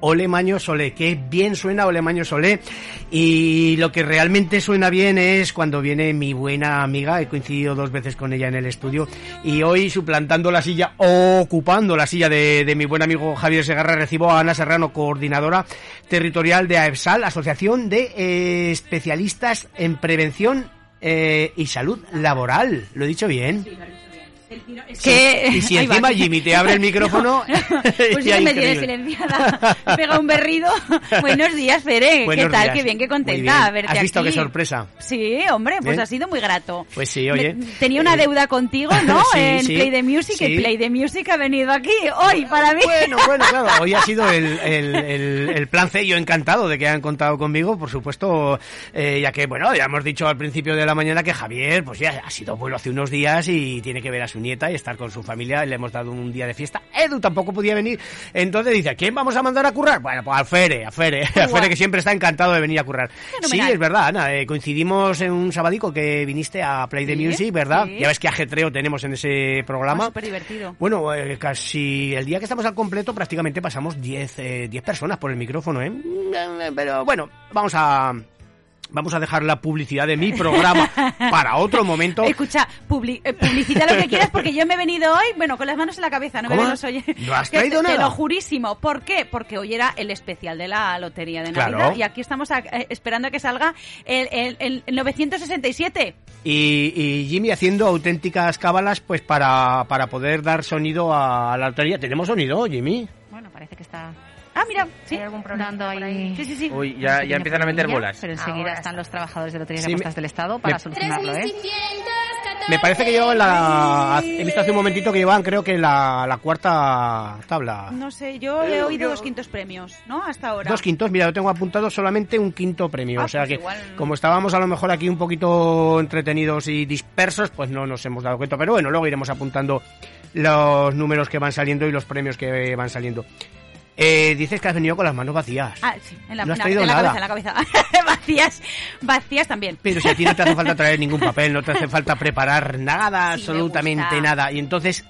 Ole Maño Solé, qué bien suena Ole Maño Solé. Y lo que realmente suena bien es cuando viene mi buena amiga, he coincidido dos veces con ella en el estudio, y hoy suplantando la silla, ocupando la silla de, mi buen amigo Javier Segarra, recibo a Ana Serrano, coordinadora territorial de AEPSAL, Asociación de eh, Especialistas en Prevención eh, y Salud Laboral. ¿Lo he dicho bien? Que... Y si encima Jimmy te abre el micrófono... pues ya me tiene silenciada. Pega un berrido. Buenos días, Fere. ¿Qué tal? Qué bien, qué contenta. Verte ¿Has visto aquí. qué sorpresa? Sí, hombre, pues ha sido muy grato. Pues sí, oye. tenía una deuda contigo, ¿no? en Play the Music. El Play the Music ha venido aquí hoy para mí. Bueno, bueno, claro. Hoy ha sido el, el, el, plan C. Yo encantado de que hayan contado conmigo, por supuesto, eh, ya que, bueno, ya hemos dicho al principio de la mañana que Javier, pues ya ha sido abuelo hace unos días y tiene que ver a su nieta y estar con su familia. Le hemos dado un día de fiesta. Edu tampoco podía venir. Entonces dice, ¿a quién vamos a mandar a currar? Bueno, pues al Fere, a Fere. A Fere que siempre está encantado de venir a currar. Sí, es verdad, Ana. Eh, coincidimos en un sabadico que viniste a Play the Music, ¿verdad? Ya ves qué ajetreo tenemos en ese programa. Ah, Súper divertido. Bueno, eh, casi el día que estamos al completo prácticamente pasamos 10 eh, personas por el micrófono, ¿eh? Pero bueno, vamos a Vamos a dejar la publicidad de mi programa para otro momento. Escucha, eh, publicita lo que quieras porque yo me he venido hoy, bueno, con las manos en la cabeza, no me los ¿No has traído nada? Te lo jurísimo. ¿Por qué? Porque hoy era el especial de la lotería de Navidad y aquí estamos eh, esperando a que salga el, el, 967. Y, y, Jimmy haciendo auténticas cábalas pues para, para poder dar sonido a la lotería. ¿Tenemos sonido, Jimmy? Bueno, parece que está... Ah, mira, sí. ¿Hay algún problema ahí? Sí, sí, sí. Uy, ya, ya empiezan a meter bolas. Pero enseguida están los trabajadores de Loterías y Apuestas del Estado para solucionarlo, ¿eh? Me parece que llevan la... He visto hace un momentito que llevan, creo que la, la cuarta tabla. No sé, yo he oído dos quintos premios, ¿no? Hasta ahora. Dos quintos, mira, yo tengo apuntado solamente un quinto premio. o sea que, como estábamos a lo mejor aquí un poquito entretenidos y dispersos, pues no nos hemos dado cuenta. Pero bueno, luego iremos apuntando los números que van saliendo y los premios que van saliendo. Eh, dices que has venido con las manos vacías. Ah, sí, en la, no has en traído la nada. cabeza, en la cabeza. vacías, vacías también. Pero si a ti no te hace falta traer ningún papel, no te hace falta preparar nada, Sí, absolutamente nada. Y entonces,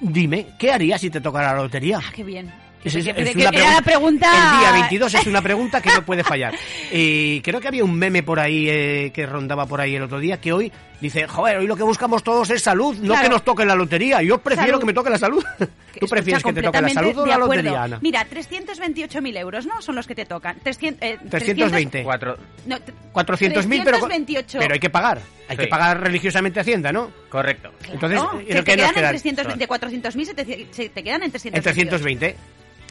dime, ¿qué harías si te tocara la lotería? Ah, qué bien. Es- una era la pregunta-. El día 22 es una pregunta que no puede fallar. Y creo que había un meme por ahí eh, que rondaba por ahí el otro día que hoy dice, joder, hoy lo que buscamos todos es salud, no Claro. que nos toque la lotería. Yo prefiero Salud. que me toque la salud. ¿Tú Escucha, prefieres que te toque la salud o la lotería, Ana? Mira, 328.000 euros, ¿no? Son los que te tocan. 300, eh, 320. Cuatro. No, t- 400.000, pero, 328. pero hay que pagar. Hay Sí. que pagar religiosamente Hacienda, ¿no? Correcto. Entonces, No, ¿y que lo te que nos quedan en quedan? 320, de 400.000 se te, se te quedan en 320. En 320.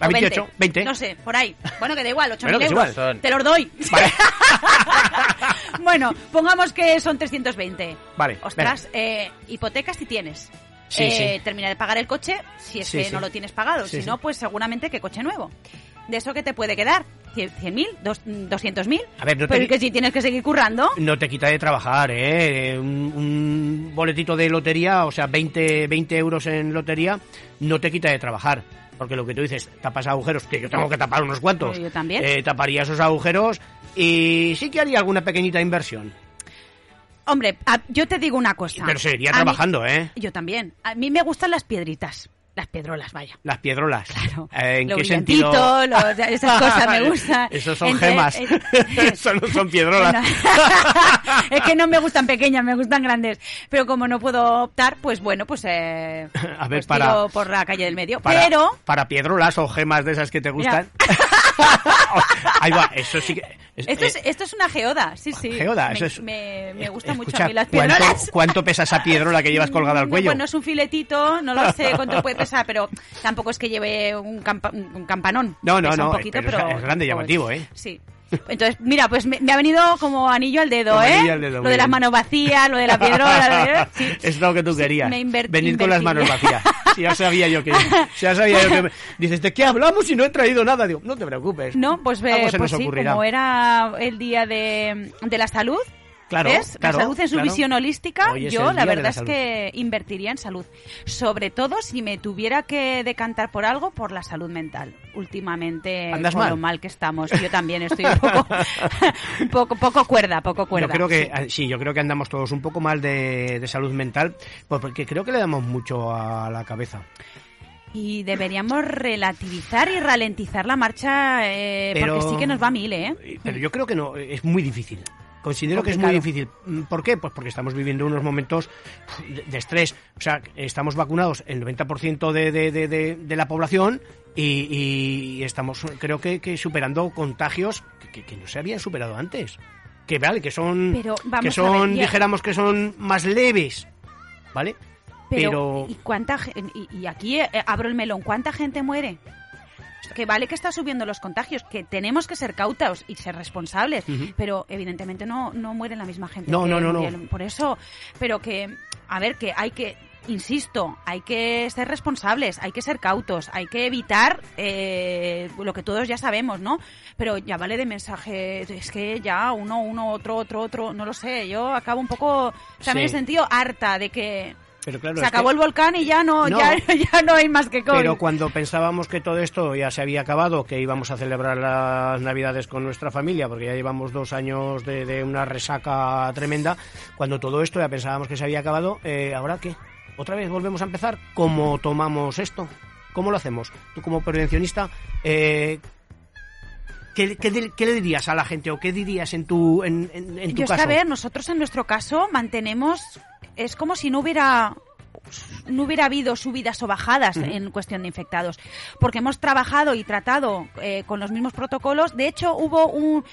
A 28, 20. No sé, por ahí. Bueno, que da igual, 8.000 Bueno, que euros. igual. Te los doy. Vale. bueno, pongamos que son 320. Vale, Ostras, eh, hipotecas si tienes. Sí, eh, sí. Termina de pagar el coche si es Sí, que no lo tienes pagado. Si no, pues seguramente que coche nuevo. ¿De eso qué te puede quedar? ¿100.000? ¿Dos- ¿200.000? A ver, no te Pero que si tienes que seguir currando. No te quita de trabajar, ¿eh? Un, un boletito de lotería, o sea, 20, 20 euros en lotería, no te quita de trabajar. Porque lo que tú dices, tapas agujeros, que yo tengo que tapar unos cuantos. Yo también. Eh, taparía esos agujeros y sí que haría alguna pequeñita inversión. Hombre, a- yo te digo una cosa. Pero seguiría A mí- trabajando, ¿eh? Yo también. A mí me gustan las piedritas. Las piedrolas, vaya. Las piedrolas. Claro. Eh, ¿En Lo qué sentido? los- esas cosas me gustan. Esos son Entre- gemas. eh, Eso no son piedrolas. Bueno, es que no me gustan pequeñas, me gustan grandes. Pero como no puedo optar, pues bueno, pues, eh, A ver, pues para- tiro por la calle del medio. Para, Pero para piedrolas o gemas de esas que te gustan. Ahí va, eso sí que... es- esto es, eh, esto es una geoda, sí, sí. Geoda, me, eso es- me, me eh, gusta mucho escucha, a mí las ¿cuánto, piedrolas. ¿Cuánto pesa esa piedrola que llevas colgada al cuello? pues no es un filetito, no lo sé cuánto puede pesar, pero tampoco es que lleve un, campa- un campanón. No, no, no, un poquito, pero es- pero, es grande, llamativo, ¿eh? Sí. Entonces, mira, pues me, me ha venido como anillo al dedo, Como ¿eh? anillo al dedo, lo de las manos vacías, lo de la piedrola, sí. Es lo que tú querías. me inver- Venir con las manos vacías. Sí, ya sabía yo que. Ya sabía yo que. me- Dices, ¿de qué hablamos si no he traído nada? Digo, no te preocupes. No, pues, eh, pues sí, como era el día de, de la salud, ¿Ves? la salud en su visión holística, yo la verdad es que invertiría en salud. Sobre todo si me tuviera que decantar por algo, por la salud mental. Últimamente, ¿Andas mal? lo mal que estamos. Yo también estoy un poco, poco, poco cuerda, poco cuerda. Yo creo que, sí. yo creo que andamos todos un poco mal de, de salud mental, porque creo que le damos mucho a la cabeza. Y deberíamos relativizar y ralentizar la marcha, eh, porque sí que nos va a mil, ¿eh? Pero yo creo que no, es muy difícil. Considero que es muy difícil. Mm, ¿Por qué? Pues porque estamos viviendo unos momentos de, estrés. O sea, estamos vacunados el 90% de, de, de, de, la población y, estamos, creo que, que superando contagios que, no se habían superado antes. Que vale, que son, que son, dijéramos que son más leves, ¿vale? Pero, ¿y, cuánta, y, aquí eh, abro el melón, ¿cuánta gente muere? Que vale que está subiendo los contagios, que tenemos que ser cautos y ser responsables, pero evidentemente no, no muere la misma gente. No, no, no, no. Por eso, pero que, a ver, que hay que insisto, hay que ser responsables, hay que ser cautos, hay que evitar eh, lo que todos ya sabemos, ¿no? Pero ya vale de mensaje, es que ya uno, uno, otro, otro, otro, no lo sé, yo acabo un poco, también sí. sentido harta de que se acabó el volcán y ya no, Ya, no hay más que con. Pero cuando pensábamos que todo esto ya se había acabado, que íbamos a celebrar las Navidades con nuestra familia, porque ya llevamos dos años de, una resaca tremenda, cuando todo esto ya pensábamos que se había acabado, eh, ¿ahora qué? ¿Otra vez volvemos a empezar? ¿Cómo tomamos esto? ¿Cómo lo hacemos? Tú como prevencionista, eh, ¿Qué, le dirías a la gente o qué dirías en tu, en, en, tu caso? a ver, nosotros en nuestro caso mantenemos es como si no hubiera no hubiera habido subidas o bajadas en cuestión de infectados, porque hemos trabajado y tratado eh, con los mismos protocolos. De hecho, hubo un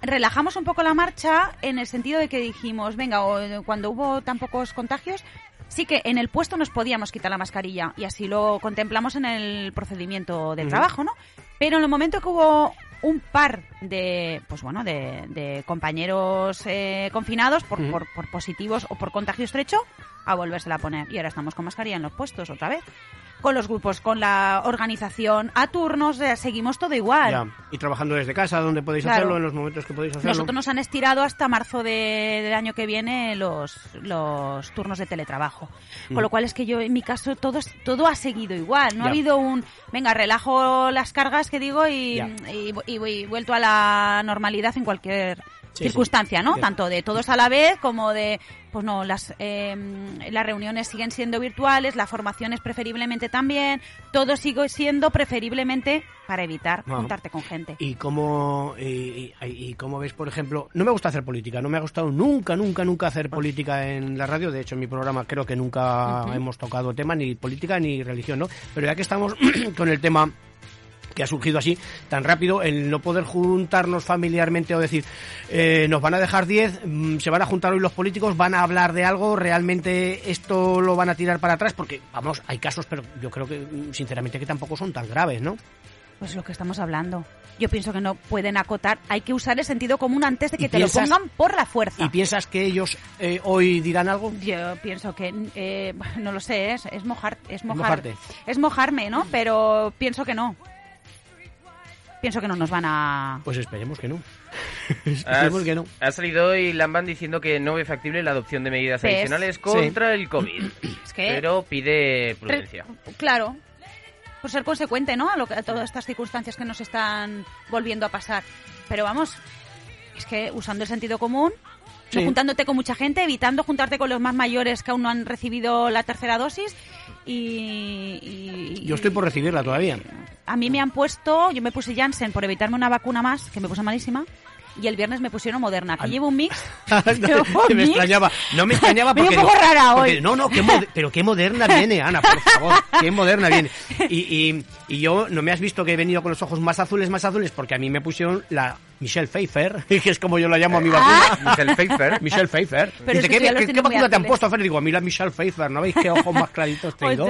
relajamos un poco la marcha en el sentido de que dijimos, venga, cuando hubo tan pocos contagios, sí que en el puesto nos podíamos quitar la mascarilla y así lo contemplamos en el procedimiento de trabajo, ¿no? Pero en el momento que hubo un par de, pues bueno, de, compañeros eh, confinados por, por, por, positivos o por contagio estrecho a volvérsela a poner. Y ahora estamos con mascarilla en los puestos otra vez con los grupos, con la organización, a turnos, eh, seguimos todo igual. Y trabajando desde casa, donde podéis hacerlo, en los momentos que podéis hacerlo. Nosotros nos han estirado hasta marzo del año que viene los, los turnos de teletrabajo. Con lo cual es que yo, en mi caso, todo, todo ha seguido igual. No ha habido un, venga, relajo las cargas, que digo, y, y, y vuelto a la normalidad en cualquier circunstancia, ¿no? Tanto de todos a la vez como de, pues no, las, em, las reuniones siguen siendo virtuales, la formación es preferiblemente también, todo sigue siendo preferiblemente para evitar juntarte con gente. ¿Y cómo, y, cómo ves, por ejemplo, no me gusta hacer política, no me ha gustado nunca, nunca, nunca hacer política en la radio, de hecho en mi programa creo que nunca hemos tocado tema ni política ni religión, ¿no? Pero ya que estamos con el tema que ha surgido así tan rápido, el no poder juntarnos familiarmente o decir, eh, nos van a dejar 10, mm, se van a juntar hoy los políticos, van a hablar de algo, realmente esto lo van a tirar para atrás, porque, vamos, hay casos, pero yo creo que, mm, sinceramente, que tampoco son tan graves, ¿no? Pues lo que estamos hablando. Yo pienso que no pueden acotar. Hay que usar el sentido común antes de que te lo pongan por la fuerza. ¿Y piensas que ellos eh, hoy dirán algo? Yo pienso que, eh, no lo sé, es, es mojar, es mojar, es mojarme, ¿no? Pero pienso que no pienso que no nos van a... Pues esperemos que no. esperemos que no. Ha salido hoy Lamban diciendo que no ve factible la adopción de medidas adicionales contra el COVID. Pero pide prudencia. Claro. Por ser consecuente, ¿no? A, lo que, a todas estas circunstancias que nos están volviendo a pasar. Pero vamos, es que usando el sentido común, no juntándote con mucha gente, evitando juntarte con los más mayores que aún no han recibido la tercera dosis y, Yo estoy por recibirla todavía. A mí me han puesto, yo me puse Janssen por evitarme una vacuna más, que me puse malísima, y el viernes me pusieron Moderna. Aquí llevo un mix. no, me extrañaba. No me extrañaba porque... un poco rara hoy. no, no, pero qué moderna viene, Ana, por favor. Qué moderna viene. Y, y, y, yo, ¿no me has visto que he venido con los ojos más azules, más azules? Porque a mí me pusieron la Michelle Pfeiffer, que es como yo la llamo a mi vacuna. Ah. Michelle Pfeiffer. Michelle Pfeiffer. Dice, ¿qué, ¿qué, vacuna te han puesto, Fer? Digo, a mí la Michelle Pfeiffer, ¿no veis qué ojos más claritos tengo?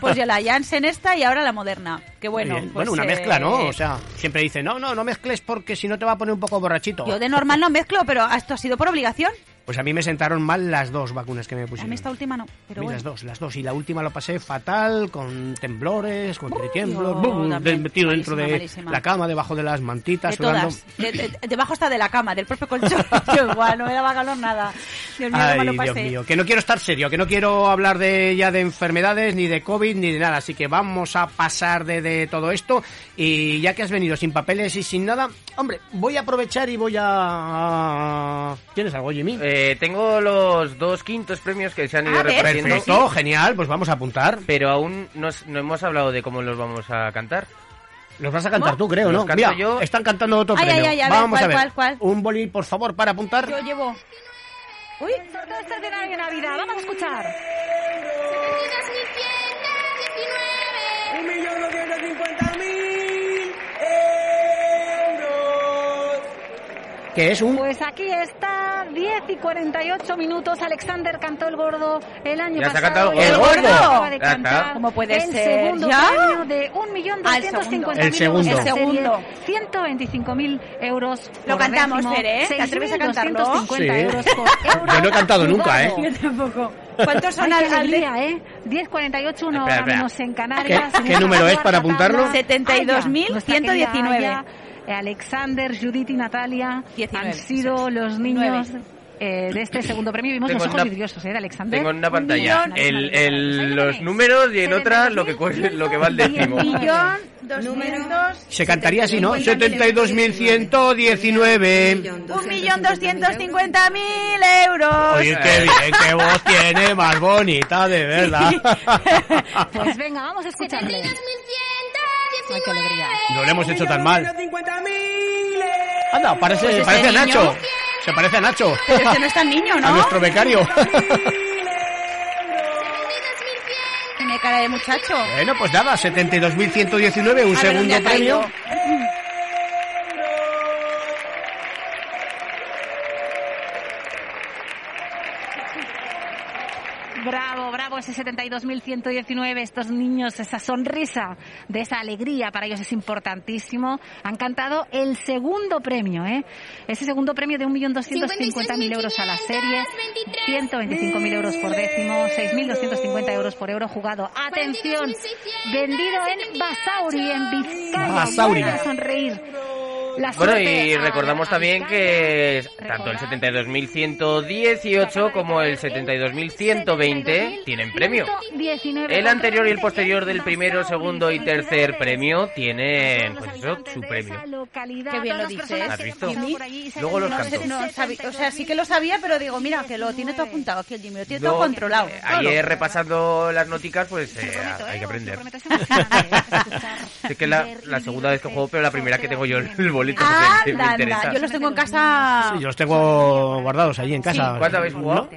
pues yo la Janssen esta y ahora la Moderna. Qué bueno. Pues, bueno, una mezcla, ¿no? O sea, siempre dice, no, no, no mezcles porque si no te va a poner un poco borrachito. Yo de normal no mezclo, pero esto ha sido por obligación. Pues a mí me sentaron mal las dos vacunas que me pusieron. A mí esta última no, pero Las dos, las dos. Y la última lo pasé fatal, con temblores, con tiemblos, metido dentro de la cama, debajo de las mantitas, debajo está de la cama, del propio colchón. igual, no me daba calor nada. Dios mío, Ay, Dios mío, que no quiero estar serio, que no quiero hablar de ya de enfermedades, ni de COVID, ni de nada. Así que vamos a pasar de, de todo esto. Y ya que has venido sin papeles y sin nada, hombre, voy a aprovechar y voy a... ¿Tienes algo, Jimmy? Eh, tengo los dos quintos premios que se han ido repartiendo. Perfecto, genial, pues vamos a apuntar. Pero aún no, hemos hablado de cómo los vamos a cantar. Los vas a cantar tú, creo, ¿no? Mira, yo... están cantando otro premio. vamos a ver. Un boli, por favor, para apuntar. Yo llevo. Uy, sorpresa de Navidad. Vamos a escuchar. Un millón que es un... Pues aquí está, 10 y 48 minutos. Alexander cantó el gordo el año ¿Ya pasado. Se ha el gordo? ¿Cómo puede el ser? segundo ¿Ya? premio de 1.250.000 el segundo. euros. El segundo. 125.000 euros. Lo cantamos, Fer, ¿eh? ¿Te atreves a cantarlo? Sí. euros por euro. Yo no he cantado nunca, ¿eh? Yo tampoco. ¿Cuántos son al, al día, eh? 10.48, uno en Canarias. ¿Qué, ¿Qué número es para apuntarlo? 72.119. Alexander, Judith y Natalia han sido los niños eh, de este segundo premio. Vimos los ojos vidriosos ¿eh, de Alexander. Tengo en una pantalla el, el, los números y en otra lo que, lo que va al décimo. Millón, doscientos... Se cantaría así, ¿no? 72.119. Un millón doscientos cincuenta mil euros. Oye, qué bien, qué voz tiene, más bonita, de verdad. pues venga, vamos a escucharle. Ay, qué alegría. No le hemos hecho tan mal. Anda, parece, pues parece a Nacho. Se parece a Nacho. Pero este no es tan niño, ¿no? A nuestro becario. Tiene cara de muchacho. Bueno, pues nada, 72.119, un segundo premio. ese 72.119, estos niños, esa sonrisa de esa alegría, para ellos es importantísimo. Han cantado el segundo premio, ¿eh? Ese segundo premio de 1.250.000 euros a la serie, 125.000 euros por décimo, 6.250 euros por euro jugado. Atención, vendido en Basauri, en Vizcaya. Basauri. sonreír bueno, y recordamos también que tanto el 72.118 como el 72.120 tienen premio. El anterior y el posterior del primero, segundo y tercer premio tienen, pues eso, su premio. Qué bien lo dices. ¿Has visto? Luego los canto. o sea, sí que lo sabía, pero digo, mira, que lo tiene todo apuntado aquí el Jimmy, lo tiene todo controlado. Eh, ayer repasando las noticas, pues eh, hay que aprender. Sé que es la, la segunda vez que juego, pero la primera que tengo yo el Ah, Yo los tengo en casa. Sí, yo los tengo guardados allí en casa. ¿Cuánto habéis jugado?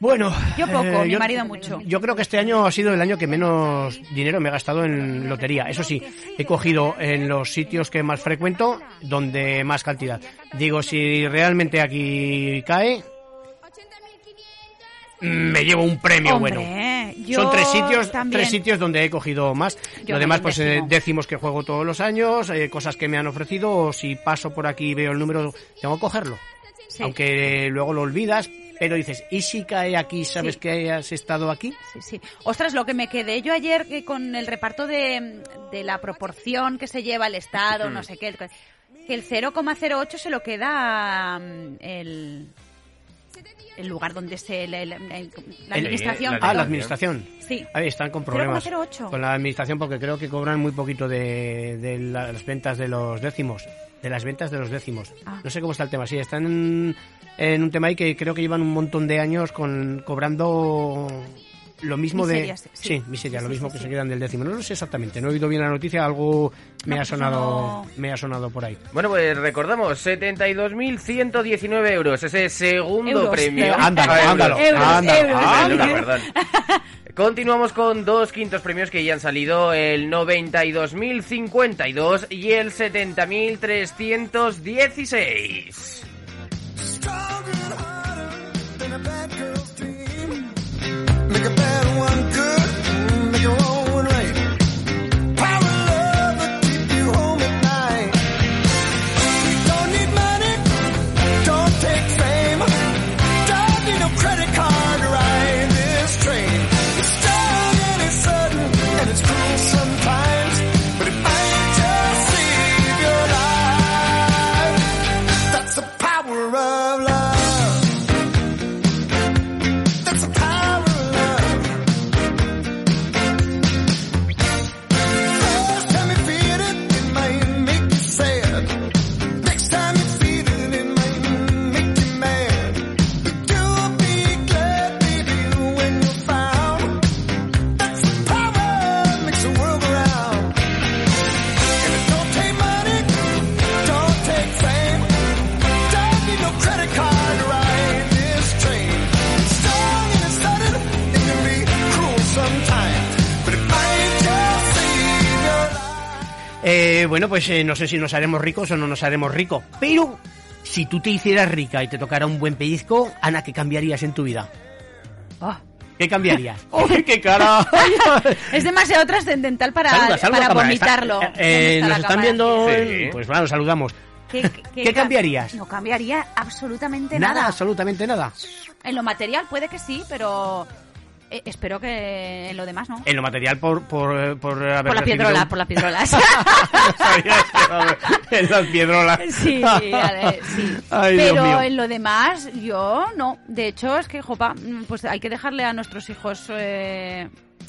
Bueno, yo poco, eh, mi marido mucho. Yo creo que este año ha sido el año que menos dinero me he gastado en lotería. Eso sí, he cogido en los sitios que más frecuento donde más cantidad. Digo, si realmente aquí cae, me llevo un premio bueno. Son tres sitios, tres sitios donde he cogido más. Lo demás, pues eh, décimos que juego todos los años, eh, cosas que me han ofrecido, o si paso por aquí y veo el número, tengo que cogerlo. Aunque luego lo olvidas, pero dices, ¿y si cae aquí? ¿Sabes que has estado aquí? Sí, sí. Ostras, lo que me quedé yo ayer que con el reparto de, de la proporción que se lleva el Estado, no sé qué, que el 0,08 se lo queda mm, el, el lugar donde se la, administración. ah, la administración. Sí. Ahí están con problemas con la administración porque creo que cobran muy poquito de, de las ventas de los décimos. De las ventas de los décimos. Ah. No sé cómo está el tema. Sí, están en, un tema ahí que creo que llevan un montón de años con cobrando lo mismo de sí, miseria, lo mismo que se quedan del décimo. No lo sé exactamente, no he oído bien la noticia, algo me ha pues sonado me ha sonado por ahí. Bueno, pues recordamos 72.119 euros, ese segundo premio. Ándalo, ándalo, ándalo, Continuamos con dos quintos premios que ya han salido, el 92.052 y el 70.316. eh, bueno, pues eh, no sé si nos haremos ricos o no nos haremos ricos, pero si tú te hicieras rica y te tocara un buen pellizco, Ana, ¿qué cambiarías en tu vida? Oh, ¿Qué cambiarías? ¡Uy, qué cara! es demasiado trascendental para, Saluda, saluda, para vomitarlo. Está- eh, ¿Dónde está nos están cámara? viendo, Sí. pues bueno, saludamos. ¿Qué, ¿Qué ca- cambiarías? No cambiaría absolutamente Nada, nada. absolutamente nada. En lo material puede que sí, pero eh, espero que en lo demás no. En lo material por, por, eh, por haber Por la recibido piedrola, un- por las piedrolas. En las piedrolas. Sí, sí. Ay, Pero en lo demás, yo no. De hecho, es que, jopa, pues hay que dejarle a nuestros hijos eh,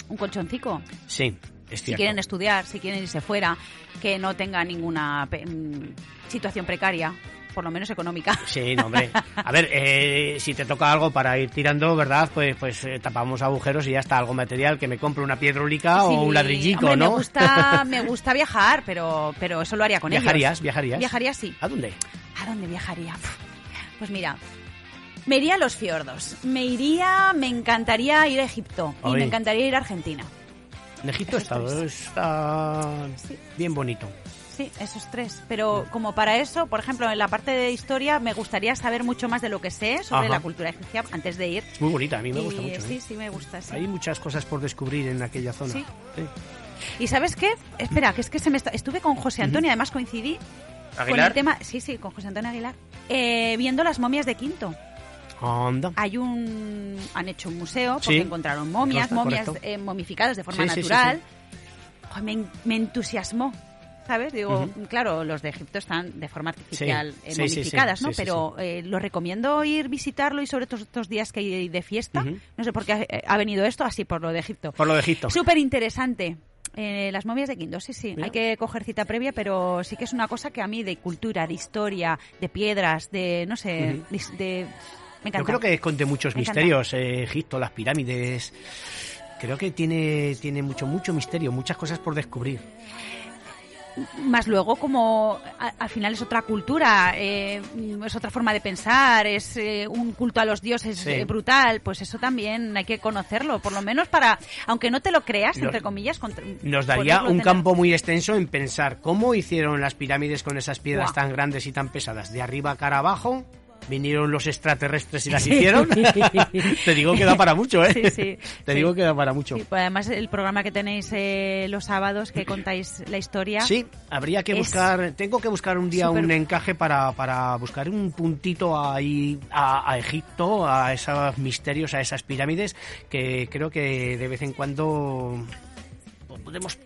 un colchoncico. Sí, es Si quieren estudiar, si quieren irse fuera, que no tengan ninguna pe- mm, situación precaria, por lo menos económica. Sí, no, hombre. A ver, eh, si te toca algo para ir tirando, ¿verdad? Pues, pues eh, tapamos agujeros y ya está, algo material, que me compre una piedrólica Sí, o un ladrillico, hombre, ¿no? Me gusta, me gusta viajar, pero, pero eso lo haría con ¿Viajarías? ellos. ¿Viajarías? Viajaría, sí. ¿A dónde? ¿A dónde viajaría? Pues mira, me iría a los fiordos. Me iría, me encantaría ir a Egipto. Y me encantaría ir a Argentina. En Egipto está, está Sí. bien bonito. Sí, esos tres. Pero como para eso, por ejemplo, en la parte de historia me gustaría saber mucho más de lo que sé sobre Ajá. la cultura egipcia antes de ir. Es muy bonita, a mí me Y, gusta mucho. Sí, ¿eh? sí, me gusta. sí. Hay muchas cosas por descubrir en aquella zona. Sí. Sí. ¿Y sabes qué? Espera, que es que se me está... estuve con José Antonio, además coincidí con el tema, sí, sí, con José Antonio Aguilar, eh, viendo las momias de Quinto. Anda. Hay un, han hecho un museo porque Sí. encontraron momias, momias eh, momificadas de forma Sí, sí, sí, natural. Joder, me, me entusiasmó. ¿Sabes? Digo, claro, los de Egipto están de forma artificial Sí, eh, sí, sí, ¿no? Pero eh, lo recomiendo ir visitarlo y sobre todo estos días que hay de fiesta. No sé por qué ha, ha venido esto así por lo de Egipto. Por lo de Egipto. Súper interesante. Eh, las momias de Quinto, sí, sí. Mira. Hay que coger cita previa, pero sí que es una cosa que a mí de cultura, de historia, de piedras, de, no sé, Ujú. de, de- Me encanta. Yo creo que esconde muchos Me misterios, eh, Egipto, las pirámides. Creo que tiene, tiene mucho, mucho misterio, muchas cosas por descubrir. Más luego, como a- al final es otra cultura, eh, es otra forma de pensar, es eh, un culto a los dioses Sí. eh, brutal, pues eso también hay que conocerlo, por lo menos para, aunque no te lo creas, Nos- entre comillas, contra- Nos daría un tener. campo muy extenso en pensar cómo hicieron las pirámides con esas piedras tan grandes y tan pesadas. De arriba cara abajo, vinieron los extraterrestres y las hicieron. Te digo que da para mucho, ¿eh? Sí, sí, Te digo que da para mucho. Pues además el programa que tenéis eh, los sábados, que contáis la historia. Sí, habría que buscar, tengo que buscar un día un encaje para, para buscar un puntito ahí a, a Egipto, a esos misterios, a esas pirámides, que creo que de vez en cuando podemos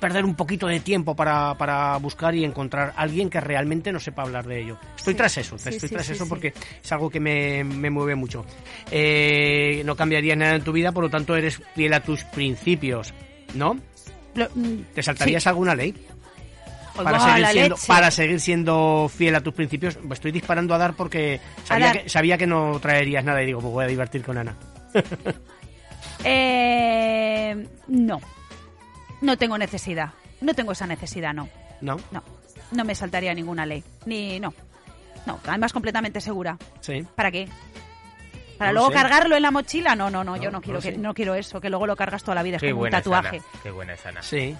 perder un poquito de tiempo para, para buscar y encontrar a alguien que realmente no sepa hablar de ello. Estoy Sí. tras eso, Sí, estoy sí, tras eso porque es algo que me, me mueve mucho. Eh, no cambiarías nada en tu vida, por lo tanto eres fiel a tus principios, ¿no? Lo- mm, ¿Te saltarías alguna ley? Pues Para seguir, siendo, leche. para seguir siendo fiel a tus principios, estoy disparando a dar porque sabía, dar. Que, sabía que no traerías nada y digo, pues voy a divertir con Ana. Eh, no. No tengo necesidad. No tengo esa necesidad, no. ¿No? No. No me saltaría ninguna ley. Ni. No. No. Además, completamente segura. Sí. ¿Para qué? ¿Para No luego sé. cargarlo en la mochila? No, no, no, yo No, quiero no que sé. no quiero eso, que luego lo cargas toda la vida, es Qué como un buena es tatuaje. Qué buena es Ana. Sí.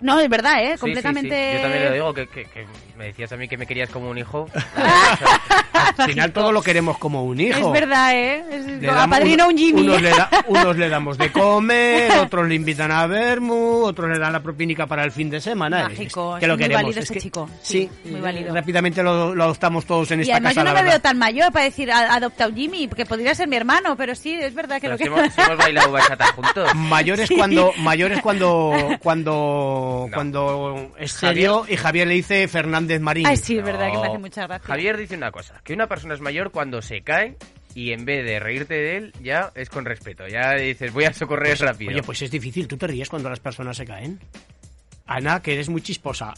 No, es verdad, ¿eh? Sí, sí, sí. Completamente. Yo también lo digo, que, que- que me decías a mí que me querías como un hijo. Al final todo lo queremos como un hijo. Es verdad, ¿eh? Es, Le damos padrino uno- un Jimmy. Unos le, da- unos le damos de comer, otros le invitan a Bermu, otros le dan la propinica para el fin de semana. Mágico, Es que es lo muy queremos. válido es ese que- chico. Sí, Sí, muy válido. Rápidamente lo, lo adoptamos todos en Y esta además casa. yo no me verdad. veo tan mayor para decir adopta un Jimmy, porque podría ser mi hermano, pero sí, es verdad que Pero lo si que... hemos, si hemos bailado bachata juntos. Mayores cuando mayores cuando cuando No. cuando es serio y Javier le dice Fernández Marín. Ay, sí, es verdad que me hace mucha gracia. Javier dice una cosa, que una persona es mayor cuando se cae y en vez de reírte de él, ya es con respeto. Ya dices, voy a socorrer rápido. Oye, pues es difícil. ¿Tú te ríes cuando las personas se caen? Ana, que eres muy chisposa.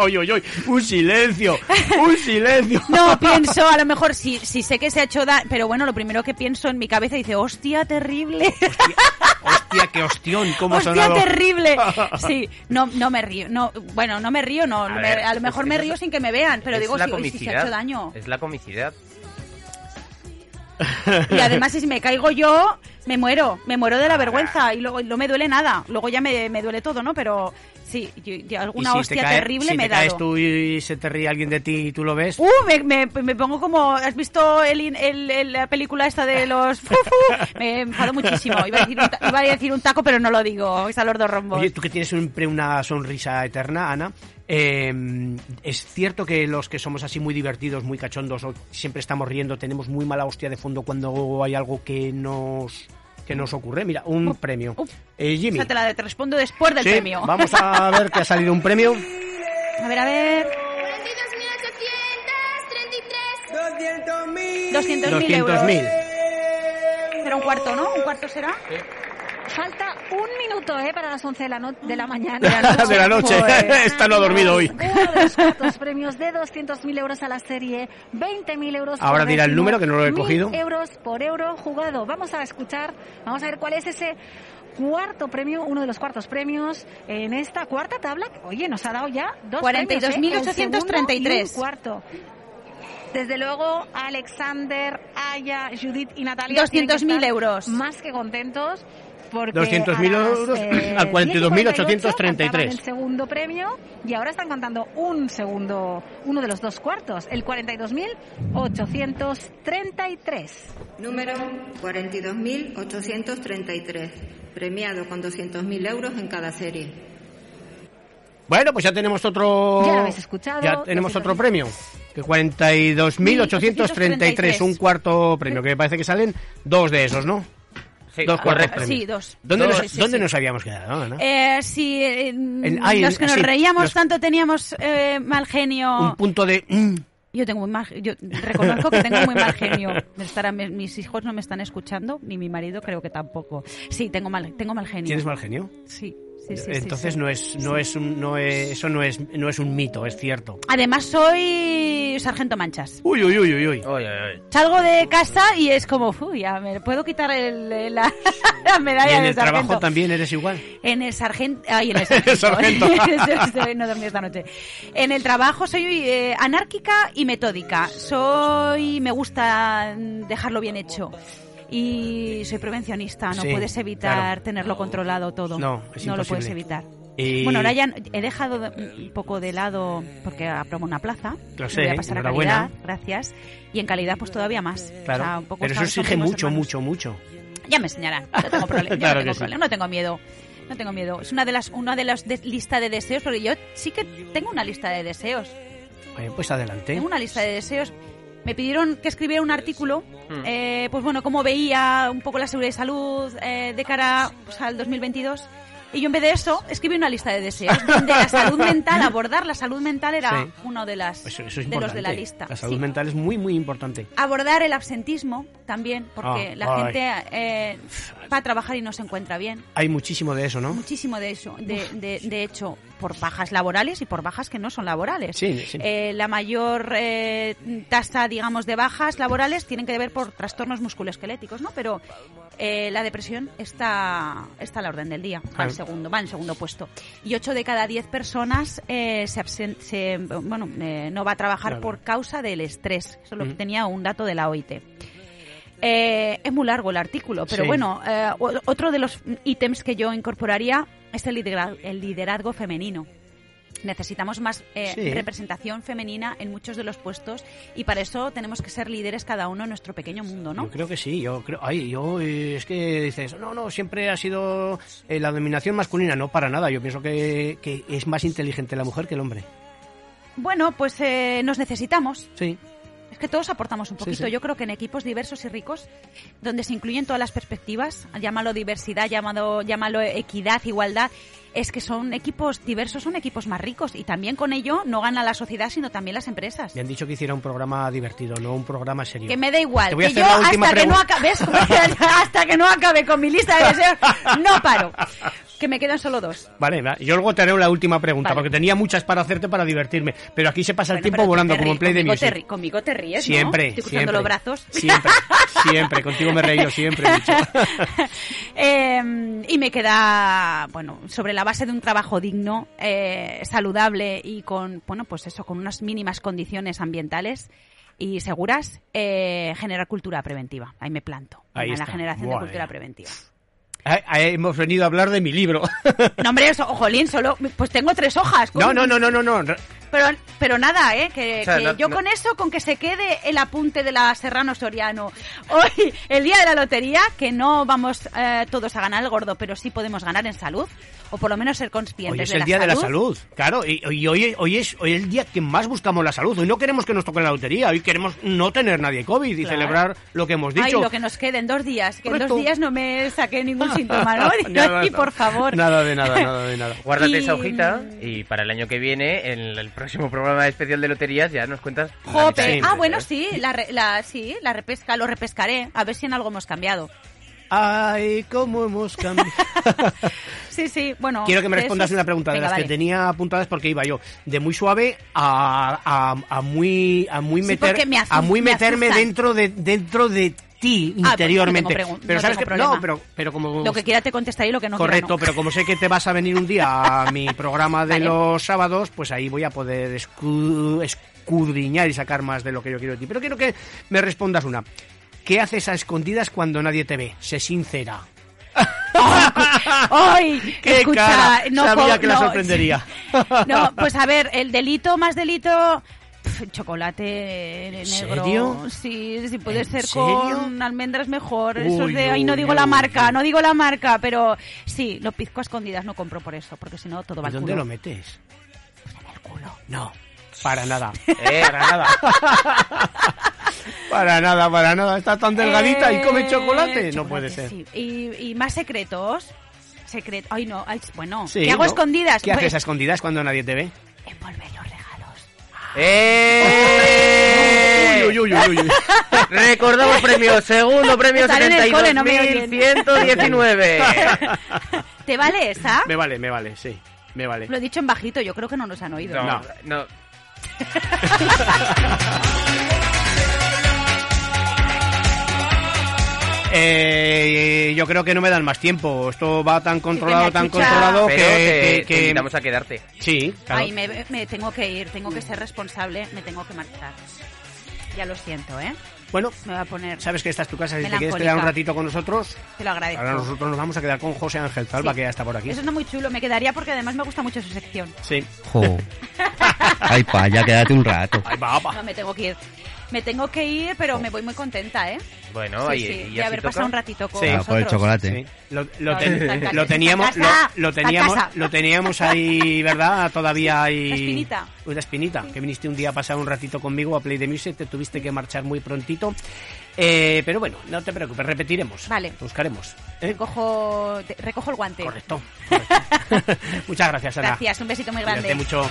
oye, oye, oye, un silencio, un silencio. No, pienso, a lo mejor si, si sé que se ha hecho daño, pero bueno, lo primero que pienso en mi cabeza dice, hostia, terrible. Hostia, qué hostión, cómo Hostia, sonado. terrible. Sí, no, no me río. No, bueno, no me río, no. A me- ver, a lo mejor me río sin que me vean, pero digo, la si, se ha hecho daño. Es la comicidad. Y además, si me caigo yo, me muero. Me muero de la vergüenza y luego no me duele nada. Luego ya me, me duele todo, ¿no? Pero Sí, yo- alguna si hostia te cae- terrible si me he te caes dado. tú y se te ríe alguien de ti y tú lo ves. Uh, me, me, me pongo como... ¿Has visto el, el- el- la película esta de los... Me enfado muchísimo. Iba a, decir un, ta- iba a decir un taco, pero no lo digo. Es a los dos rombos. Oye, tú que tienes siempre una sonrisa eterna, Ana, eh, es cierto que los que somos así muy divertidos, muy cachondos, o siempre estamos riendo, tenemos muy mala hostia de fondo cuando hay algo que nos que nos ocurre. Mira, un premio. uf. Eh, Jimmy. Te la te respondo después del sí, premio. vamos a ver que ha salido un premio. A ver, a ver... 200.000. 200.000 euros. 200.000. Será un cuarto, ¿no? ¿Un cuarto será? Falta un minuto, ¿eh? Para las 11 de la, no- de la mañana. de la noche. Joder. Esta no ha dormido hoy. Uno de los cuartos premios de 200.000 euros a la serie, 20.000 euros por Ahora dirá el número, que no lo he 1.000 cogido. euros por euro jugado. Vamos a escuchar, vamos a ver cuál es ese cuarto premio, uno de los cuartos premios en esta cuarta tabla. Oye, nos ha dado ya dos 42.833. premios, ¿eh? Cuarto. Desde luego, Alexander, Aya, Judith y Natalia. 200.000 tienen que estar euros. Más que contentos. Porque 200.000 a las, euros eh, al 42.833. 10:48 cantaban el segundo premio y ahora están contando un segundo, uno de los dos cuartos, el 42.833. Número 42.833, premiado con 200.000 euros en cada serie. Bueno, pues ya tenemos otro. Ya lo habéis escuchado. Ya tenemos 200.000. otro premio. Que 42.833, un cuarto premio. Que me parece que salen dos de esos, ¿no? Sí, Dos cuartos correcto. premios. Sí, dos. ¿Dónde, Dos, nos, sí, sí, ¿dónde sí. nos habíamos quedado, Ana? Eh, si eh, En- ah, los que nos sí, reíamos los- tanto teníamos eh, mal genio. Un punto de. mm, Yo tengo muy mal, yo reconozco que tengo muy mal genio. Estarán- mis hijos no me están escuchando, ni mi marido creo que tampoco. Sí, tengo mal, tengo mal genio. ¿Tienes mal genio? Sí, sí, sí. Entonces sí. no es, no es un, no es, eso no es, no es un mito, es cierto. Además soy sargento manchas. Uy, uy, uy, uy, uy. Salgo de casa y es como, uy, ya me puedo quitar el- la, la medalla Y en de el trabajo sargento. también eres igual. En el sargento. Ay, en el sargento. Sargento. no dormí esta noche. En el trabajo soy eh, anárquica y metódica. Soy. Me gusta dejarlo bien hecho. Y soy prevencionista. No Sí, puedes evitar claro. tenerlo controlado todo. No, es lo puedes evitar. Y- Bueno, ahora ya he dejado de- un poco de lado porque aprobo una plaza. Lo sé, voy a pasar a calidad, gracias. Y en calidad, pues todavía más. Claro. O sea, un poco Pero eso exige mucho, hermanos. mucho, mucho. Ya me enseñarán. No tengo problema. yo Claro no tengo que sí. problema. No tengo miedo. No tengo miedo. Es una de las una de las de- lista de deseos porque yo sí que tengo una lista de deseos. Pues adelante. Tengo una lista de deseos. Me pidieron que escribiera un artículo, Hmm. eh, pues bueno, cómo veía un poco la seguridad y salud eh, de cara pues, al 2022. Y yo en vez de eso escribí una lista de deseos donde la salud mental, abordar la salud mental era Sí. uno de las Eso, eso es de los de la lista. La salud Sí. mental es muy, muy importante. Abordar el absentismo también, porque Ah, la ay. gente eh, va a trabajar y no se encuentra bien. Hay muchísimo de eso, ¿no? Muchísimo de eso, de, de, de hecho, por bajas laborales y por bajas que no son laborales. Sí, sí. Eh, la mayor eh, tasa, digamos, de bajas laborales tienen que ver por trastornos musculoesqueléticos, ¿no? Pero eh, la depresión está, está a la orden del día, va en segundo, va en segundo puesto. Y 8 de cada 10 personas eh, se, absen- se- bueno, eh, no va a trabajar Claro. por causa del estrés. Eso es lo que Ujú. tenía un dato de la OIT. Eh, es muy largo el artículo, pero Sí. bueno, eh, otro de los ítems que yo incorporaría es el liderazgo, el liderazgo femenino. Necesitamos más eh, Sí. representación femenina en muchos de los puestos y para eso tenemos que ser líderes cada uno en nuestro pequeño mundo, ¿no? Yo creo que sí, yo creo, ay, yo eh, es que dices, no, no, siempre ha sido eh, la dominación masculina, no para nada, yo pienso que, que es más inteligente la mujer que el hombre. Bueno, pues eh, nos necesitamos. Sí, Es que todos aportamos un Sí, poquito. sí. Yo creo que en equipos diversos y ricos, donde se incluyen todas las perspectivas, llámalo diversidad, llámalo, llámalo equidad, igualdad, es que son equipos diversos, son equipos más ricos y también con ello no gana la sociedad, sino también las empresas. me han dicho que hiciera un programa divertido, no un programa serio. Que me da igual. Te voy a que hacer yo la última hasta que, no acabe, hasta que no acabe con mi lista de deseos, no paro. Que me quedan solo dos. Vale, va, yo luego te haré la última pregunta, Vale. porque tenía muchas para hacerte para divertirme, pero aquí se pasa el Bueno, tiempo volando como en Play de te Music. conmigo te ríes, ¿no? Siempre, Estoy cruzando siempre. los brazos. Siempre, siempre, contigo me he reído siempre mucho. Eh, y me queda, bueno, sobre la base de un trabajo digno, eh, saludable y con, bueno, pues eso, con unas mínimas condiciones ambientales y seguras, eh, generar cultura preventiva. Ahí me planto. Ahí en la generación Buah, de cultura preventiva. Hemos venido a hablar de mi libro. No, hombre, eso, ojolín, solo. Pues tengo tres hojas. No, no, no, no, no, no. Pero, pero nada, ¿eh? Que, O sea, que no- yo no- con eso, con que se quede el apunte de la Serrano Soriano. Hoy, el día de la lotería, que no vamos eh, todos a ganar el gordo, pero sí podemos ganar en salud. O por lo menos ser conscientes Hoy es de el la día de la salud. salud, claro, y, y hoy, hoy es hoy es el día que más buscamos la salud. Hoy no queremos que nos toque la lotería, hoy queremos no tener nadie COVID y Claro. celebrar lo que hemos Ay, dicho. lo que nos quede en dos días. Que en Correcto. dos días no me saqué ningún síntoma, ¿no? Nada, y por favor. Nada de nada, nada de nada. Guárdate Y- esa hojita y para el año que viene, en el próximo programa especial de loterías, ya nos cuentas. Jope. Ah, bueno, ¿eh? sí, la, re- la, sí, la repesca, lo repescaré. A ver si en algo hemos cambiado. Ay, cómo hemos cambiado. Sí, sí, bueno. Quiero que me respondas una pregunta de Venga, las que tenía apuntadas porque iba yo de muy suave a, a, a muy a muy meter me a muy me meterme asustan. dentro de dentro de ti Ah, pues no interiormente. pero no sabes que problema. no, pero pero como Lo que quiera te contestaré y lo que no Correcto, quiera no. pero como sé que te vas a venir un día a mi programa de Vale. los sábados, pues ahí voy a poder escu- escudriñar y sacar más de lo que yo quiero de ti. Pero quiero que me respondas una. ¿Qué haces a escondidas cuando nadie te ve? Sé sincera. ¡Ay! ¡Qué escucha, cara! no Sabía que la sorprendería. No, pues a ver, el delito más delito. Pf, chocolate ¿En negro. serio? Sí, sí puede ¿En ser serio? con almendras mejor. Eso Uy, es de, ahí no uy, digo la marca, no digo la marca, pero sí, lo pizco a escondidas, no compro por eso, porque si no todo va ¿Y al dónde culo. lo metes? En el culo. No, para nada. Eh, Para nada. para nada, para nada. Está tan delgadita y come Eh, chocolate. No puede ser. sí. Y, y más secretos. Secret... Ay, no. ay, bueno, Sí, ¿qué hago ¿no? escondidas? ¿Qué haces Pues, a escondidas cuando nadie te ve? Envolver. ¡Eh! Uy, uy, uy, uy, uy. Recordamos premio, segundo premio Estaré en el cole, no me oyen. 72.119. ¿Te vale esa? Me vale, me vale, sí. Me vale. Lo he dicho en bajito, yo creo que no nos han oído. No, No. no. Eh, yo creo que no me dan más tiempo. Esto va tan controlado, tan controlado Pero que, te, que- te que- invitamos a quedarte. Sí, claro. Ay, me, me tengo que ir, tengo que ser responsable, me tengo que marchar. Ya lo siento, ¿eh? Bueno, Me va a poner... sabes que esta es tu casa. Si te quieres quedar un ratito con nosotros, Te lo agradezco. ahora nosotros nos vamos a quedar con José Ángel Zalba, Sí. que ya está por aquí. Eso está muy chulo, me quedaría porque además me gusta mucho su sección. Sí. Jo. Ay, pa, ya quédate un rato. Ay, va, va. No, me tengo que ir. Me tengo que ir, pero me voy muy contenta, ¿eh? Bueno, sí, y, sí, y haber toca. pasado un ratito con Sí. Ah, vosotros. por el chocolate. Sí. Lo, ten- teníamos, lo, teníamos, lo teníamos ahí, ¿verdad? Todavía hay Una espinita. Una espinita. Que viniste un día a pasar un ratito conmigo a Play the Music, te tuviste que marchar muy prontito. Eh, pero bueno, no te preocupes, repetiremos. Vale. Buscaremos. ¿eh? Recojo, te- recojo el guante. Correcto. correcto. Muchas gracias, Ana. Gracias, un besito muy Cuídate grande. mucho.